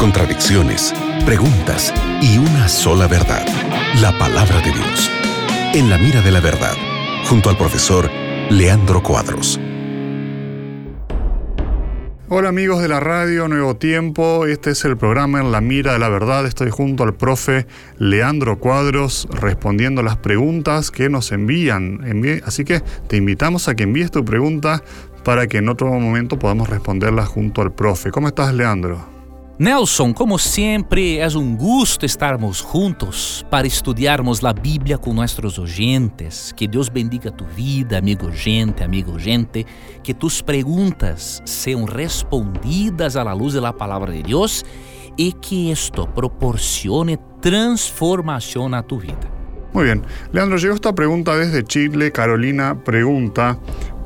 contradicciones, preguntas y una sola verdad, la palabra de Dios. En la mira de la verdad, junto al profesor Leandro Cuadros. Hola amigos de la radio Nuevo Tiempo, este es el programa En la Mira de la Verdad. Estoy junto al profe Leandro Cuadros respondiendo las preguntas que nos envían. Así que te invitamos a que envíes tu pregunta para que en otro momento podamos responderla junto al profe. ¿Cómo estás Leandro? Nelson, como sempre é um gosto estarmos juntos para estudarmos a Bíblia com nossos oyentes. Que Deus bendiga tu vida, amigo oyente, amigo oyente. Que tus perguntas sejam respondidas a la luz de la de Deus e que esto proporcione transformação a tu vida. Muy bem, Leandro, chegou esta pergunta desde Chile. Carolina pergunta.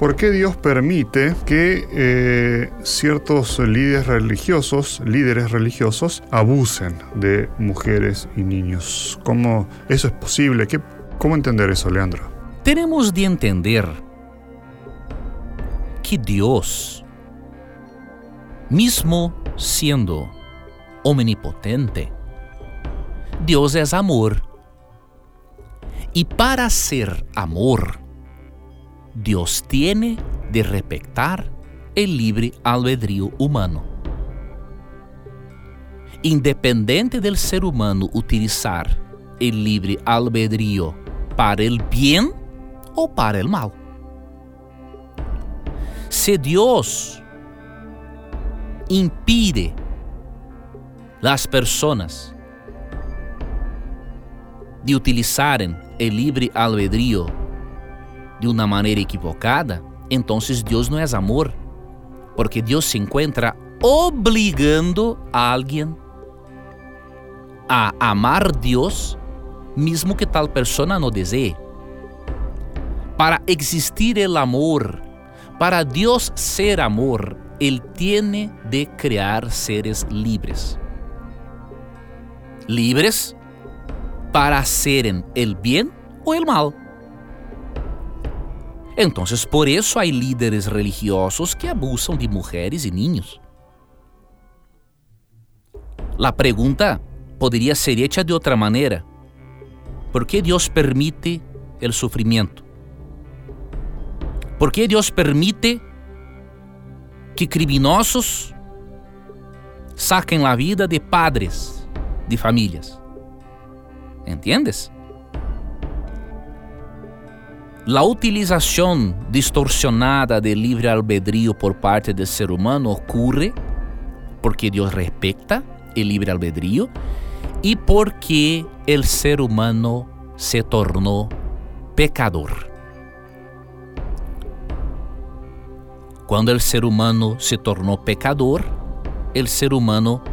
¿Por qué Dios permite que eh, ciertos líderes religiosos, líderes religiosos, abusen de mujeres y niños? ¿Cómo eso es posible? ¿Qué, ¿Cómo entender eso, Leandro? Tenemos de entender que Dios, mismo siendo omnipotente, Dios es amor. Y para ser amor, Dios tiene de respetar el libre albedrío humano. Independente del ser humano utilizar el libre albedrío para el bien o para el mal. Si Dios impide las personas de utilizarem o livre albedrío de uma maneira equivocada, então Deus não é amor, porque Deus se encontra obrigando a alguém a amar Deus, mesmo que tal pessoa não deseje. Para existir o amor, para Deus ser amor, Ele tem de criar seres livres. Livres para hacerem el bien o el mal. Então, por isso há líderes religiosos que abusam de mulheres e niños. A pergunta poderia ser hecha de outra maneira. Por que Deus permite o sofrimento? Por que Deus permite que criminosos saquem a vida de padres, de famílias? Entendes? La utilización distorsionada del libre albedrío por parte del ser humano ocurre porque Dios respeta el libre albedrío y porque el ser humano se tornó pecador. Cuando el ser humano se tornó pecador, el ser humano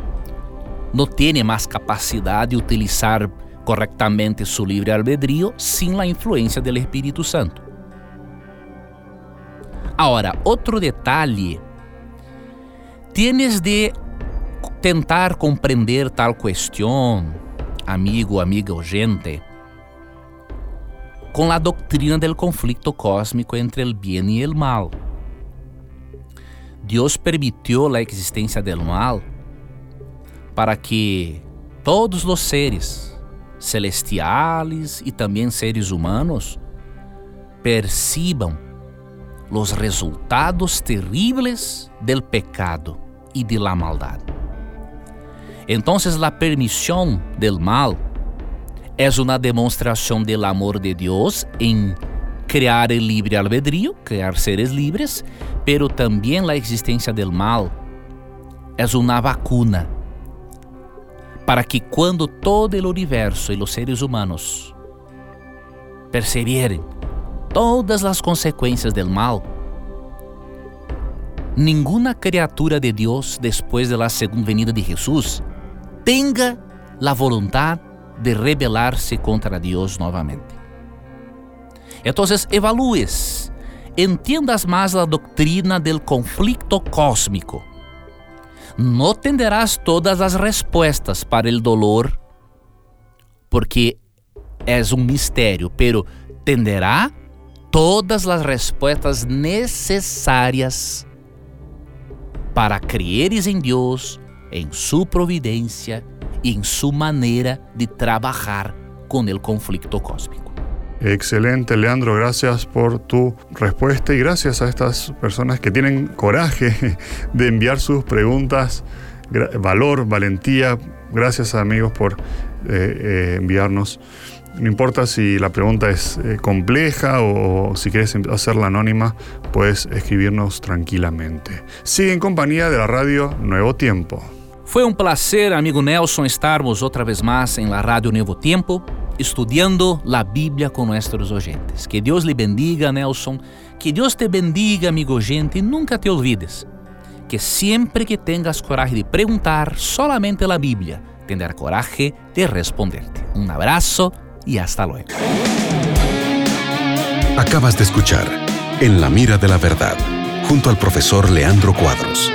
no tiene más capacidad de utilizar correctamente su libre albedrío sin la influencia del Espíritu Santo. Ahora, otro detalle. Tienes de tentar comprender tal cuestión, amigo, amiga oyente, con la doctrina del conflicto cósmico entre el bien y el mal. Dios permitió la existencia del mal para que todos los seres, celestiales e também seres humanos percibam os resultados terríveis del pecado e de la maldade. Então, a permissão del mal é uma demonstração del amor de Deus em criar o livre albedrío, criar seres livres, pero também a existência del mal é uma vacuna para que quando todo o universo e os seres humanos perceberem todas as consequências do mal, nenhuma criatura de Deus depois da segunda venida de Jesus tenha a vontade de rebelar-se contra Deus novamente. Então, evalúes, entendas mais a doutrina do conflito cósmico no tendrás todas las respuestas para el dolor, porque es un misterio, pero tendrá todas las respuestas necesarias para creeres en Dios, en su providencia y en su manera de trabajar con el conflicto cósmico. Excelente, Leandro. Gracias por tu respuesta y gracias a estas personas que tienen coraje de enviar sus preguntas. Valor, valentía. Gracias, amigos, por eh, eh, enviarnos. No importa si la pregunta es eh, compleja o si quieres em, hacerla anónima, puedes escribirnos tranquilamente. Sigue en compañía de la radio Nuevo Tiempo. Fue un placer, amigo Nelson, estarmos otra vez más en la radio Nuevo Tiempo. Estudiando la Biblia con nuestros oyentes. Que Dios le bendiga, Nelson. Que Dios te bendiga, amigo oyente, y nunca te olvides que siempre que tengas coraje de preguntar solamente la Biblia, tendrá coraje de responderte. Un abrazo y hasta luego. Acabas de escuchar En la mira de la verdad, junto al profesor Leandro Cuadros.